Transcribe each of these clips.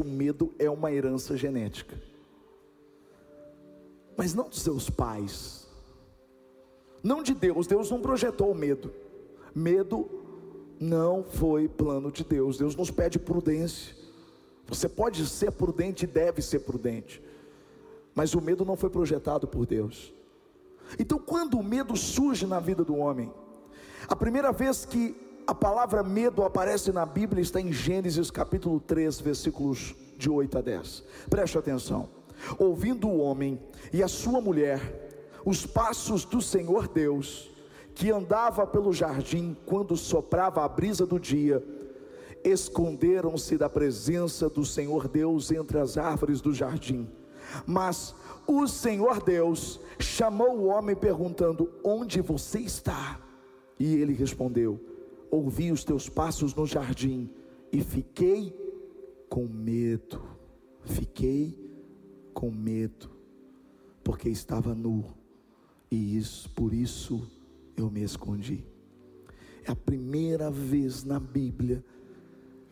o medo é uma herança genética. Mas não dos seus pais. Não de Deus. Deus não projetou o medo. Medo não foi plano de Deus. Deus nos pede prudência. Você pode ser prudente e deve ser prudente. Mas o medo não foi projetado por Deus. Então, quando o medo surge na vida do homem, a primeira vez que a palavra medo aparece na Bíblia está em Gênesis capítulo 3, versículos de 8 a 10. Preste atenção. Ouvindo o homem e a sua mulher os passos do Senhor Deus, que andava pelo jardim quando soprava a brisa do dia, esconderam-se da presença do Senhor Deus entre as árvores do jardim. Mas o Senhor Deus chamou o homem perguntando: Onde você está? E ele respondeu: Ouvi os teus passos no jardim e fiquei com medo. Fiquei com medo, porque estava nu, e isso, por isso eu me escondi. É a primeira vez na Bíblia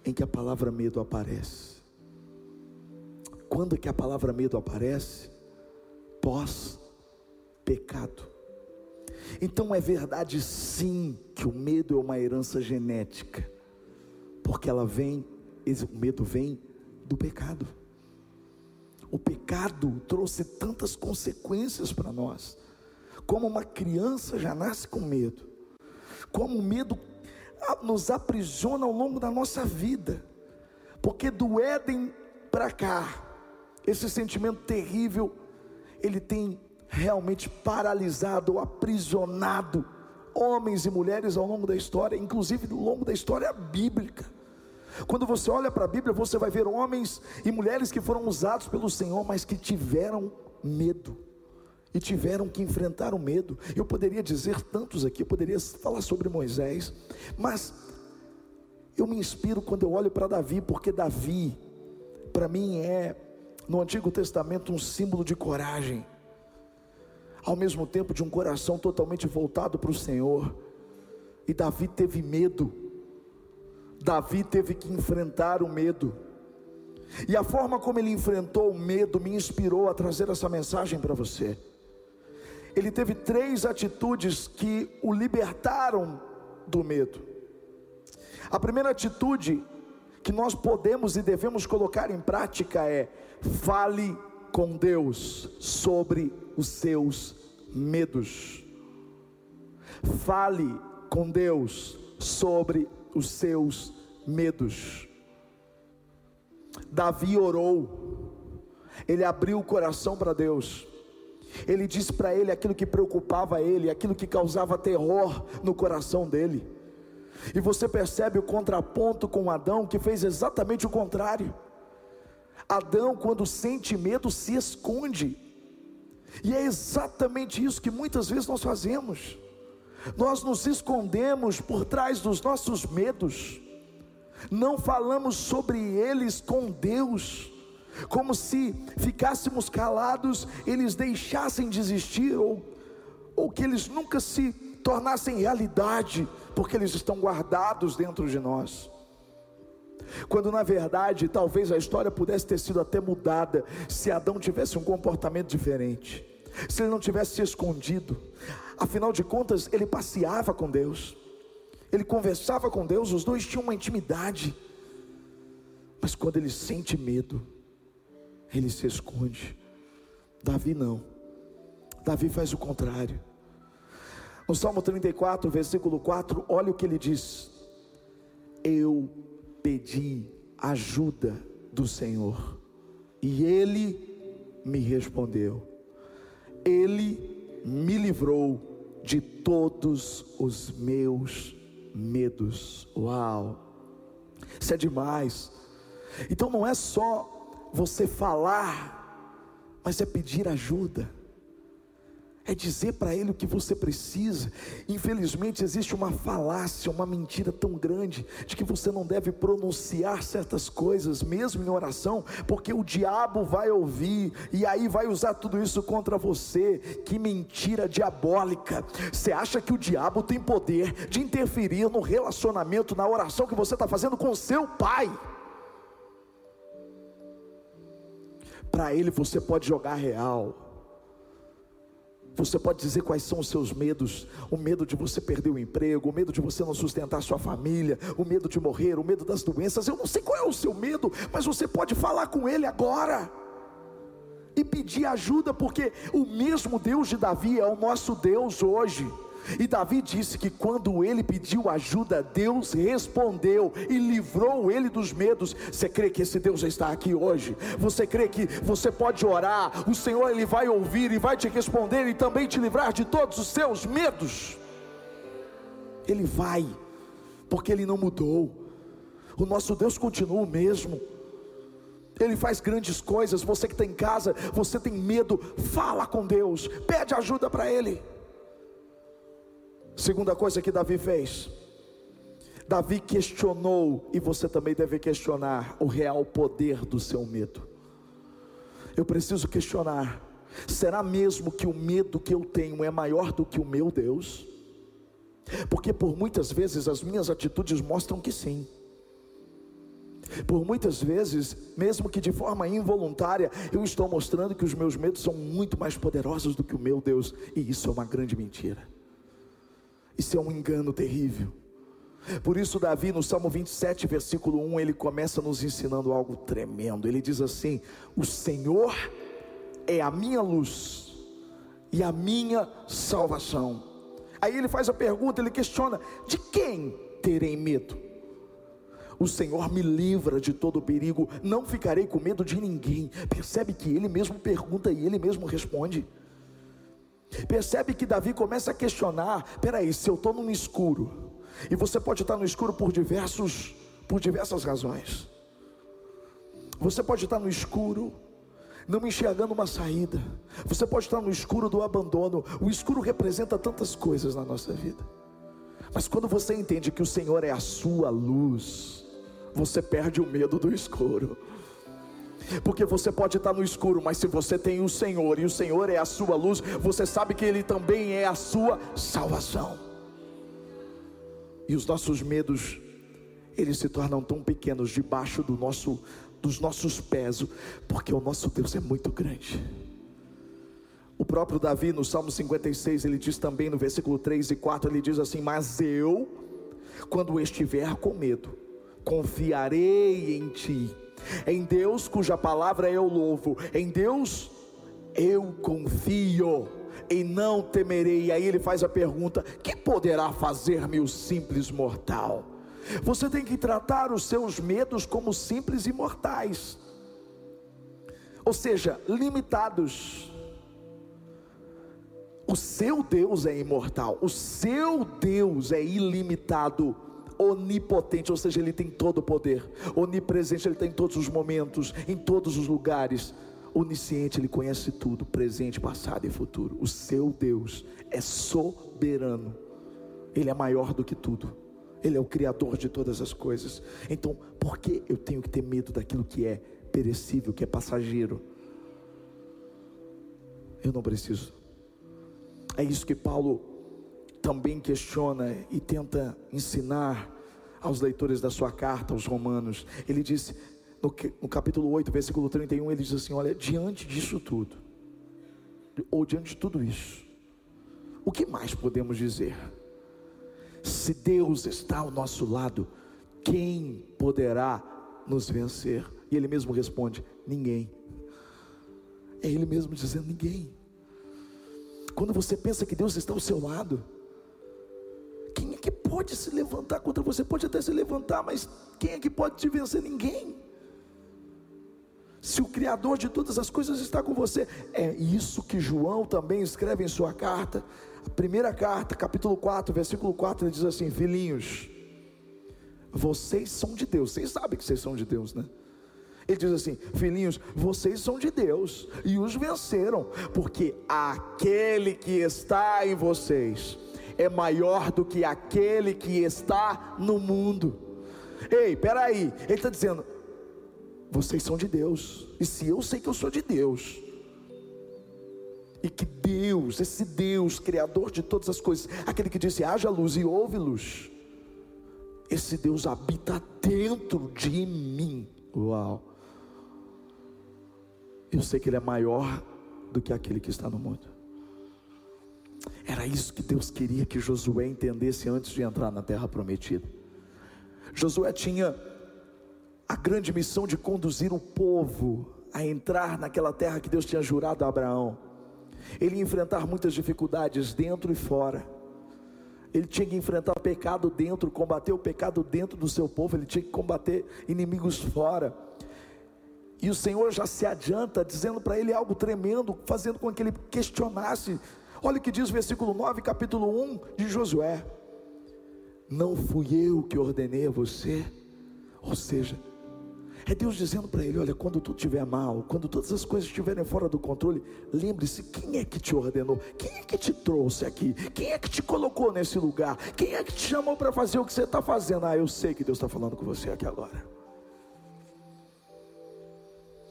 em que a palavra medo aparece. Quando é que a palavra medo aparece? Pós pecado. Então é verdade sim que o medo é uma herança genética, porque ela vem, o medo vem do pecado. O pecado trouxe tantas consequências para nós. Como uma criança já nasce com medo, como o medo nos aprisiona ao longo da nossa vida, porque do Éden para cá, esse sentimento terrível, ele tem realmente paralisado, aprisionado homens e mulheres ao longo da história, inclusive ao longo da história bíblica. Quando você olha para a Bíblia, você vai ver homens e mulheres que foram usados pelo Senhor, mas que tiveram medo e tiveram que enfrentar o medo. Eu poderia dizer tantos aqui, eu poderia falar sobre Moisés, mas eu me inspiro quando eu olho para Davi, porque Davi, para mim, é no Antigo Testamento um símbolo de coragem ao mesmo tempo de um coração totalmente voltado para o Senhor. E Davi teve medo, Davi teve que enfrentar o medo, e a forma como ele enfrentou o medo me inspirou a trazer essa mensagem para você. Ele teve três atitudes que o libertaram do medo. A primeira atitude que nós podemos e devemos colocar em prática é: fale com Deus sobre os seus medos. Fale com Deus sobre os seus medos. Davi orou, ele abriu o coração para Deus, ele disse para ele aquilo que preocupava ele, aquilo que causava terror no coração dele. E você percebe o contraponto com Adão, que fez exatamente o contrário. Adão, quando sente medo, se esconde. E é exatamente isso que muitas vezes nós fazemos. Nós nos escondemos por trás dos nossos medos, não falamos sobre eles com Deus, como se ficássemos calados, eles deixassem de existir, ou, ou que eles nunca se tornassem realidade, porque eles estão guardados dentro de nós. Quando na verdade, talvez a história pudesse ter sido até mudada se Adão tivesse um comportamento diferente, se ele não tivesse se escondido. Afinal de contas, ele passeava com Deus, ele conversava com Deus, os dois tinham uma intimidade. Mas quando ele sente medo, ele se esconde. Davi não. Davi faz o contrário. No Salmo 34, versículo 4, olha o que ele diz: Eu pedi ajuda do Senhor, e ele me respondeu, ele me livrou de todos os meus medos. Uau, isso é demais. Então não é só você falar, mas é pedir ajuda é dizer para ele o que você precisa. Infelizmente, existe uma falácia, uma mentira tão grande de que você não deve pronunciar certas coisas, mesmo em oração, porque o diabo vai ouvir e aí vai usar tudo isso contra você. Que mentira diabólica! Você acha que o diabo tem poder de interferir no relacionamento, na oração que você está fazendo com seu pai? Para Ele você pode jogar real. Você pode dizer quais são os seus medos: o medo de você perder o emprego, o medo de você não sustentar sua família, o medo de morrer, o medo das doenças. Eu não sei qual é o seu medo, mas você pode falar com Ele agora e pedir ajuda, porque o mesmo Deus de Davi é o nosso Deus hoje. E Davi disse que quando ele pediu ajuda, Deus respondeu e livrou ele dos medos. Você crê que esse Deus está aqui hoje? Você crê que você pode orar, o Senhor ele vai ouvir e vai te responder e também te livrar de todos os seus medos? Ele vai, porque ele não mudou. O nosso Deus continua o mesmo. Ele faz grandes coisas. Você que está em casa, você tem medo, fala com Deus, pede ajuda para Ele. Segunda coisa que Davi fez, Davi questionou, e você também deve questionar, o real poder do seu medo. Eu preciso questionar: será mesmo que o medo que eu tenho é maior do que o meu Deus? Porque por muitas vezes as minhas atitudes mostram que sim. Por muitas vezes, mesmo que de forma involuntária, eu estou mostrando que os meus medos são muito mais poderosos do que o meu Deus, e isso é uma grande mentira. Isso é um engano terrível. Por isso, Davi, no Salmo 27, versículo 1, ele começa nos ensinando algo tremendo. Ele diz assim: O Senhor é a minha luz e a minha salvação. Aí ele faz a pergunta, ele questiona: De quem terei medo? O Senhor me livra de todo perigo, não ficarei com medo de ninguém. Percebe que ele mesmo pergunta e ele mesmo responde. Percebe que Davi começa a questionar: peraí, se eu estou no escuro, e você pode estar no escuro por diversos, por diversas razões. Você pode estar no escuro, não enxergando uma saída. Você pode estar no escuro do abandono. O escuro representa tantas coisas na nossa vida. Mas quando você entende que o Senhor é a sua luz, você perde o medo do escuro. Porque você pode estar no escuro, mas se você tem o Senhor e o Senhor é a sua luz, você sabe que Ele também é a sua salvação. E os nossos medos, eles se tornam tão pequenos debaixo do nosso, dos nossos pés, porque o nosso Deus é muito grande. O próprio Davi, no Salmo 56, ele diz também no versículo 3 e 4: ele diz assim: Mas eu, quando estiver com medo, confiarei em ti em Deus cuja palavra eu louvo, em Deus eu confio e não temerei. Aí ele faz a pergunta: que poderá fazer-me o simples mortal? Você tem que tratar os seus medos como simples e mortais, ou seja, limitados. O seu Deus é imortal, o seu Deus é ilimitado onipotente, ou seja, ele tem todo o poder, onipresente, ele tem em todos os momentos, em todos os lugares, onisciente, ele conhece tudo, presente, passado e futuro. O seu Deus é soberano, ele é maior do que tudo. Ele é o criador de todas as coisas. Então, por que eu tenho que ter medo daquilo que é perecível, que é passageiro? Eu não preciso. É isso que Paulo também questiona e tenta ensinar aos leitores da sua carta, aos romanos. Ele diz, no, no capítulo 8, versículo 31, ele diz assim: Olha, diante disso tudo, ou diante de tudo isso, o que mais podemos dizer? Se Deus está ao nosso lado, quem poderá nos vencer? E ele mesmo responde: Ninguém. É ele mesmo dizendo: Ninguém. Quando você pensa que Deus está ao seu lado, pode se levantar contra você? Pode até se levantar, mas quem é que pode te vencer? Ninguém. Se o Criador de todas as coisas está com você, é isso que João também escreve em sua carta, a primeira carta, capítulo 4, versículo 4, ele diz assim: Filhinhos, vocês são de Deus, vocês sabem que vocês são de Deus, né? Ele diz assim: Filhinhos, vocês são de Deus e os venceram, porque aquele que está em vocês é maior do que aquele que está no mundo. Ei, peraí, ele está dizendo: vocês são de Deus, e se eu sei que eu sou de Deus, e que Deus, esse Deus, Criador de todas as coisas, aquele que disse: haja luz e houve luz, esse Deus habita dentro de mim. Uau! eu sei que Ele é maior do que aquele que está no mundo. Era isso que Deus queria que Josué entendesse antes de entrar na terra prometida. Josué tinha a grande missão de conduzir o povo a entrar naquela terra que Deus tinha jurado a Abraão. Ele ia enfrentar muitas dificuldades dentro e fora. Ele tinha que enfrentar o pecado dentro, combater o pecado dentro do seu povo, ele tinha que combater inimigos fora. E o Senhor já se adianta, dizendo para ele algo tremendo, fazendo com que ele questionasse. Olha o que diz o versículo 9, capítulo 1 de Josué: Não fui eu que ordenei a você, ou seja, é Deus dizendo para ele: olha, quando tudo estiver mal, quando todas as coisas estiverem fora do controle, lembre-se: quem é que te ordenou? Quem é que te trouxe aqui? Quem é que te colocou nesse lugar? Quem é que te chamou para fazer o que você está fazendo? Ah, eu sei que Deus está falando com você aqui agora.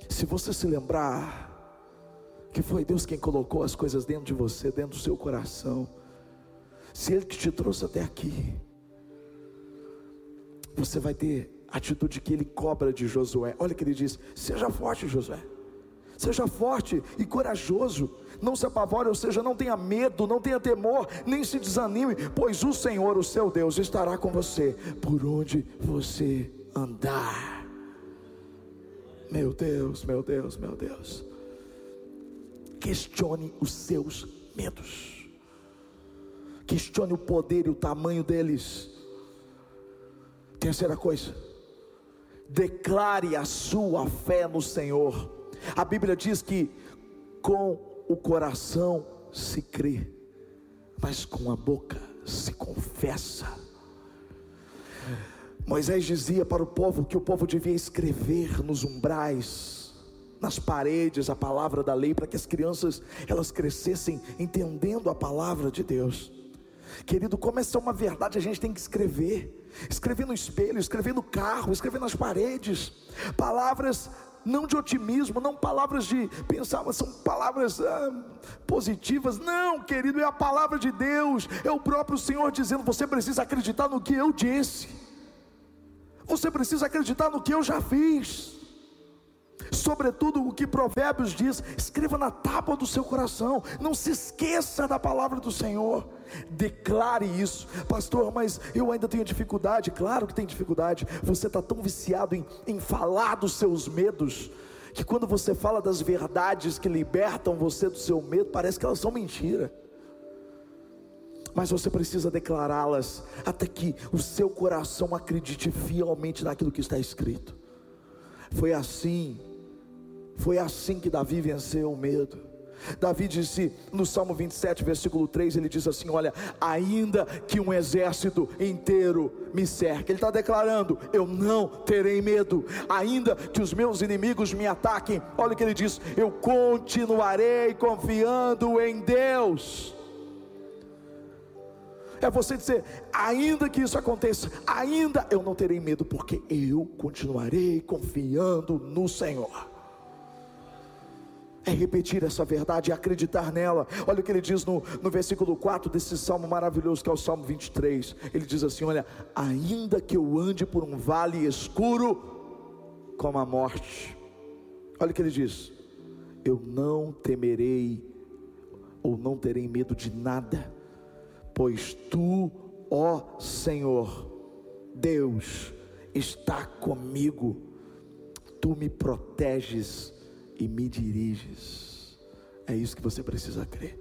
Se você se lembrar que foi Deus quem colocou as coisas dentro de você, dentro do seu coração, se Ele que te trouxe até aqui, você vai ter atitude que ele cobra de Josué. Olha que ele diz: Seja forte, Josué. Seja forte e corajoso. Não se apavore, ou seja, não tenha medo, não tenha temor, nem se desanime, pois o Senhor, o seu Deus, estará com você por onde você andar. Meu Deus, meu Deus, meu Deus. Questione os seus medos. Questione o poder e o tamanho deles. Terceira coisa declare a sua fé no Senhor. A Bíblia diz que com o coração se crê, mas com a boca se confessa. Moisés dizia para o povo que o povo devia escrever nos umbrais, nas paredes a palavra da lei para que as crianças elas crescessem entendendo a palavra de Deus. Querido, como essa é uma verdade, a gente tem que escrever. Escrever no espelho, escrever no carro, escrever nas paredes. Palavras não de otimismo, não palavras de pensar, mas são palavras ah, positivas. Não, querido, é a palavra de Deus, é o próprio Senhor dizendo: você precisa acreditar no que eu disse, você precisa acreditar no que eu já fiz. Sobretudo o que Provérbios diz, escreva na tábua do seu coração, não se esqueça da palavra do Senhor, declare isso, pastor. Mas eu ainda tenho dificuldade, claro que tem dificuldade. Você está tão viciado em, em falar dos seus medos, que quando você fala das verdades que libertam você do seu medo, parece que elas são mentira. Mas você precisa declará-las até que o seu coração acredite fielmente naquilo que está escrito. Foi assim foi assim que Davi venceu o medo. Davi disse no Salmo 27, versículo 3: ele diz assim: Olha, ainda que um exército inteiro me cerque, ele está declarando: Eu não terei medo, ainda que os meus inimigos me ataquem. Olha o que ele diz: Eu continuarei confiando em Deus. É você dizer, ainda que isso aconteça, ainda eu não terei medo, porque eu continuarei confiando no Senhor é repetir essa verdade, é acreditar nela. Olha o que ele diz no, no versículo 4 desse salmo maravilhoso que é o salmo 23. Ele diz assim: Olha, ainda que eu ande por um vale escuro como a morte, olha o que ele diz: Eu não temerei ou não terei medo de nada, pois tu, ó Senhor, Deus, está comigo, tu me proteges e me diriges. É isso que você precisa crer.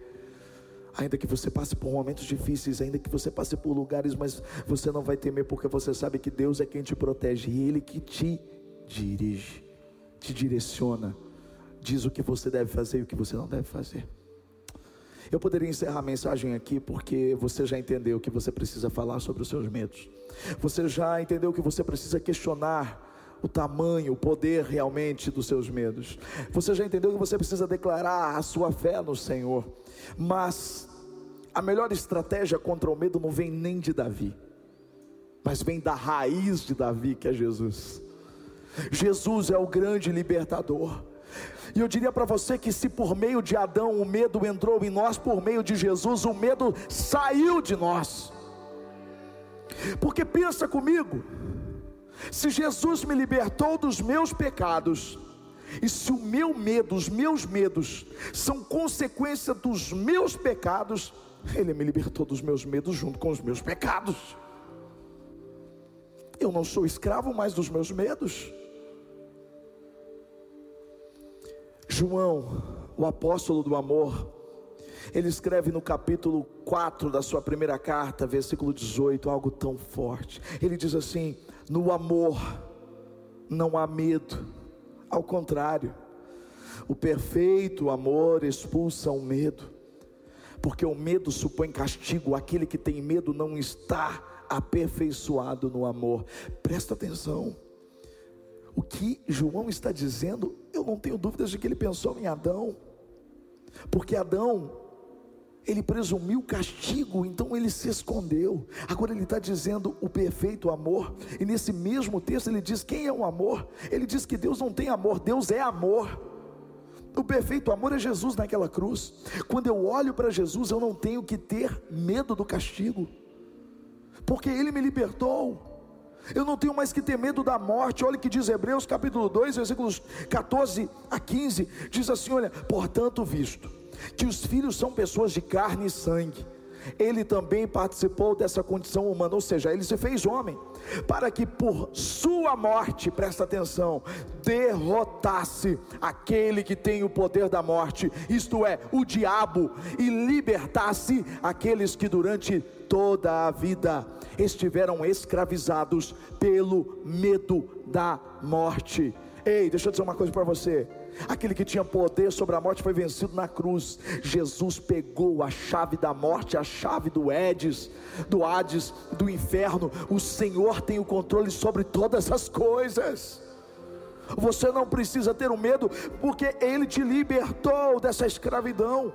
Ainda que você passe por momentos difíceis, ainda que você passe por lugares, mas você não vai temer, porque você sabe que Deus é quem te protege e Ele que te dirige, te direciona, diz o que você deve fazer e o que você não deve fazer. Eu poderia encerrar a mensagem aqui porque você já entendeu que você precisa falar sobre os seus medos. Você já entendeu que você precisa questionar o tamanho, o poder realmente dos seus medos. Você já entendeu que você precisa declarar a sua fé no Senhor. Mas a melhor estratégia contra o medo não vem nem de Davi, mas vem da raiz de Davi, que é Jesus. Jesus é o grande libertador. E eu diria para você que se por meio de Adão o medo entrou em nós, por meio de Jesus o medo saiu de nós. Porque pensa comigo, se Jesus me libertou dos meus pecados, E se o meu medo, os meus medos, são consequência dos meus pecados, Ele me libertou dos meus medos junto com os meus pecados. Eu não sou escravo mais dos meus medos. João, o apóstolo do amor, ele escreve no capítulo 4 da sua primeira carta, versículo 18, algo tão forte. Ele diz assim: No amor não há medo, ao contrário, o perfeito amor expulsa o medo, porque o medo supõe castigo, aquele que tem medo não está aperfeiçoado no amor. Presta atenção. O que João está dizendo, eu não tenho dúvidas de que ele pensou em Adão, porque Adão ele presumiu castigo, então ele se escondeu. Agora ele está dizendo o perfeito amor, e nesse mesmo texto ele diz: quem é o amor? Ele diz que Deus não tem amor, Deus é amor. O perfeito amor é Jesus naquela cruz. Quando eu olho para Jesus, eu não tenho que ter medo do castigo, porque Ele me libertou. Eu não tenho mais que ter medo da morte. Olha o que diz Hebreus capítulo 2, versículos 14 a 15. Diz assim: Olha, portanto, visto que os filhos são pessoas de carne e sangue. Ele também participou dessa condição humana, ou seja, ele se fez homem, para que por sua morte, presta atenção, derrotasse aquele que tem o poder da morte, isto é, o diabo, e libertasse aqueles que durante toda a vida estiveram escravizados pelo medo da morte. Ei, deixa eu dizer uma coisa para você. Aquele que tinha poder sobre a morte foi vencido na cruz. Jesus pegou a chave da morte, a chave do Hades, do Hades, do inferno. O Senhor tem o controle sobre todas as coisas. Você não precisa ter o um medo, porque Ele te libertou dessa escravidão.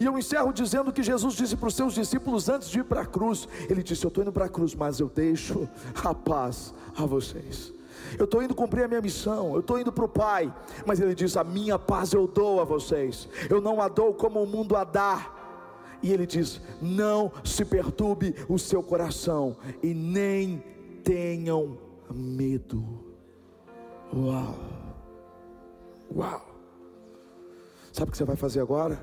E eu encerro dizendo que Jesus disse para os seus discípulos antes de ir para a cruz: Ele disse, Eu estou indo para a cruz, mas eu deixo a paz a vocês. Eu estou indo cumprir a minha missão, eu estou indo para o Pai, mas Ele diz: A minha paz eu dou a vocês, eu não a dou como o mundo a dá. E Ele diz: Não se perturbe o seu coração e nem tenham medo. Uau, uau. Sabe o que você vai fazer agora?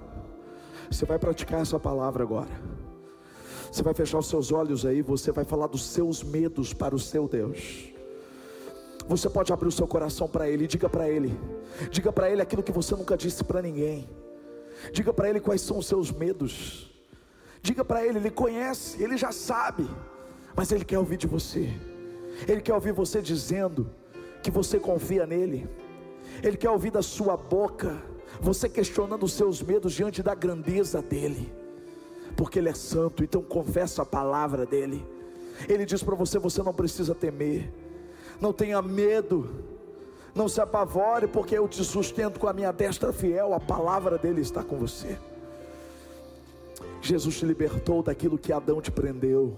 Você vai praticar essa palavra agora. Você vai fechar os seus olhos aí, você vai falar dos seus medos para o seu Deus. Você pode abrir o seu coração para Ele, diga para Ele, diga para Ele aquilo que você nunca disse para ninguém, diga para Ele quais são os seus medos, diga para Ele, Ele conhece, Ele já sabe, mas Ele quer ouvir de você, Ele quer ouvir você dizendo que você confia nele, Ele quer ouvir da sua boca, você questionando os seus medos diante da grandeza dEle, porque Ele é santo, então confessa a palavra dEle. Ele diz para você: você não precisa temer, não tenha medo, não se apavore, porque eu te sustento com a minha destra fiel, a palavra dele está com você. Jesus te libertou daquilo que Adão te prendeu.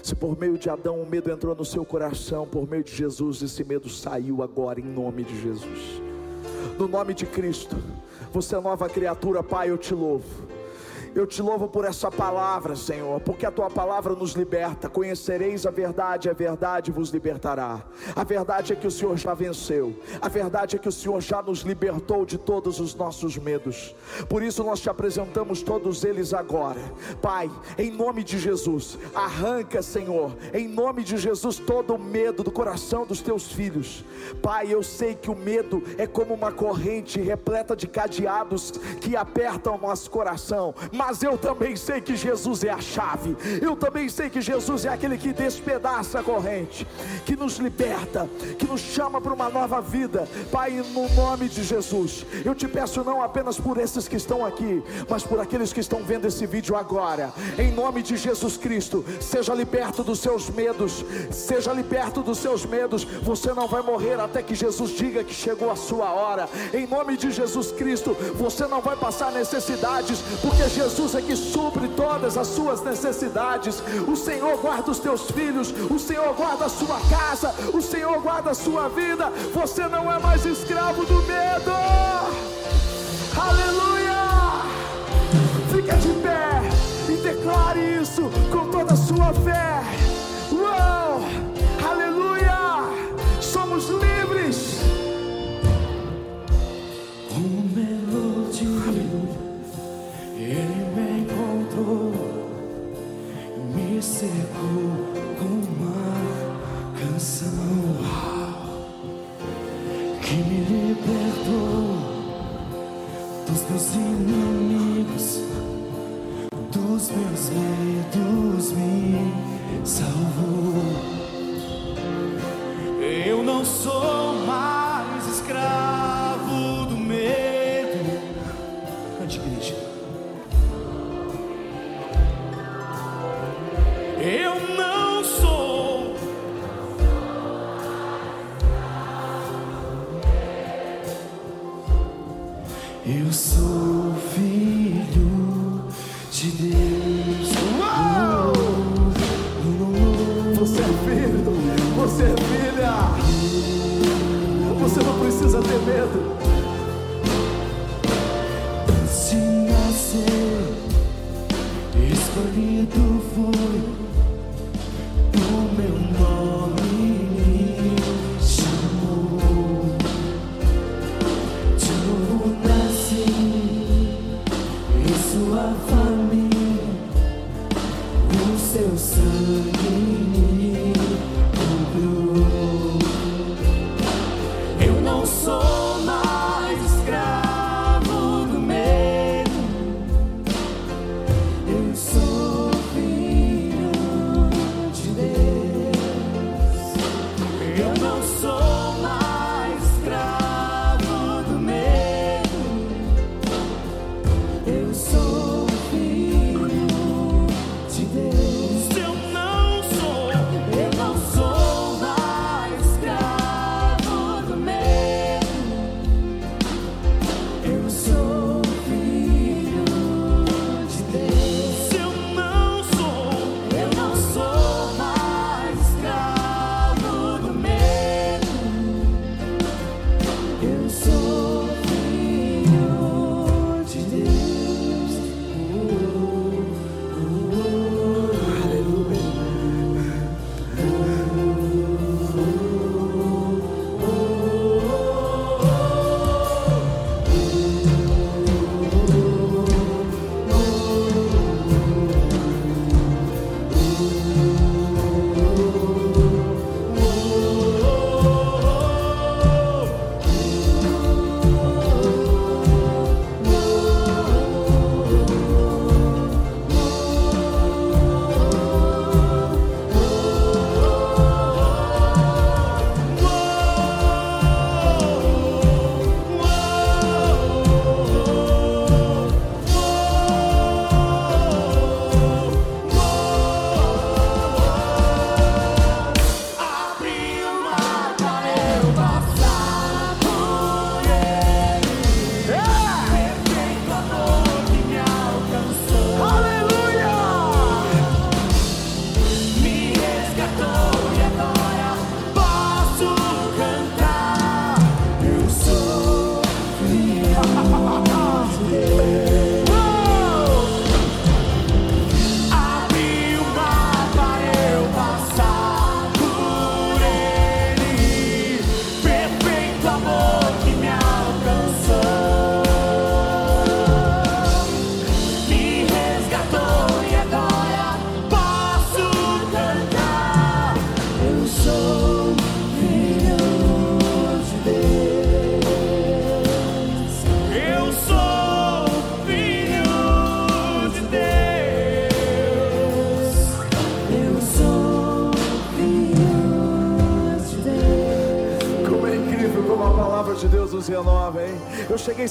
Se por meio de Adão o medo entrou no seu coração, por meio de Jesus esse medo saiu agora, em nome de Jesus. No nome de Cristo, você é nova criatura, Pai, eu te louvo. Eu te louvo por essa palavra, Senhor, porque a tua palavra nos liberta. Conhecereis a verdade, a verdade vos libertará. A verdade é que o Senhor já venceu. A verdade é que o Senhor já nos libertou de todos os nossos medos. Por isso nós te apresentamos todos eles agora. Pai, em nome de Jesus, arranca, Senhor, em nome de Jesus todo o medo do coração dos teus filhos. Pai, eu sei que o medo é como uma corrente repleta de cadeados que apertam o nosso coração mas eu também sei que Jesus é a chave, eu também sei que Jesus é aquele que despedaça a corrente, que nos liberta, que nos chama para uma nova vida, Pai, no nome de Jesus, eu te peço não apenas por esses que estão aqui, mas por aqueles que estão vendo esse vídeo agora, em nome de Jesus Cristo, seja liberto dos seus medos, seja liberto dos seus medos, você não vai morrer até que Jesus diga que chegou a sua hora, em nome de Jesus Cristo, você não vai passar necessidades, porque Jesus Jesus é que supre todas as suas necessidades. O Senhor guarda os teus filhos, o Senhor guarda a sua casa, o Senhor guarda a sua vida. Você não é mais escravo do medo. Aleluia! Fica de pé e declare isso com toda a sua fé. Uou! Thank you.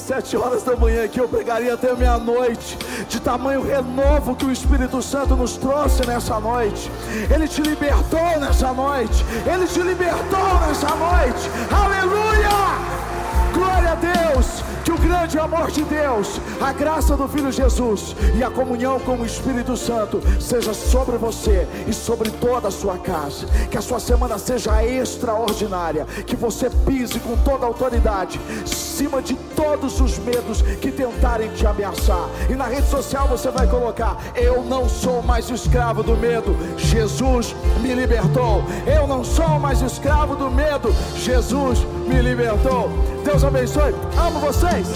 Cheguei sete horas da manhã aqui, eu pregaria até meia-noite, de tamanho renovo que o Espírito Santo nos trouxe nessa noite. Ele te libertou nessa noite, ele te libertou nessa noite. Aleluia! Glória a Deus! Que o grande amor de Deus, a graça do Filho Jesus e a comunhão com o Espírito Santo seja sobre você e sobre toda a sua casa. Que a sua semana seja extraordinária. Que você pise com toda a autoridade, cima de todos os medos que tentarem te ameaçar. E na rede social você vai colocar: Eu não sou mais escravo do medo, Jesus me libertou. Eu não sou mais escravo do medo, Jesus me libertou. Deus abençoe. Amo vocês.